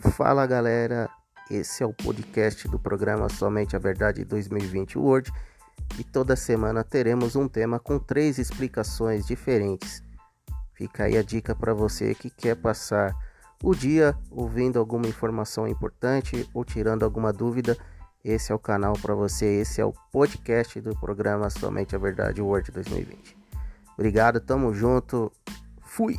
Fala galera, esse é o podcast do programa Somente a Verdade 2020 Word e toda semana teremos um tema com três explicações diferentes. Fica aí a dica para você que quer passar o dia ouvindo alguma informação importante ou tirando alguma dúvida. Esse é o canal para você, esse é o podcast do programa Somente a Verdade Word 2020. Obrigado, tamo junto, fui!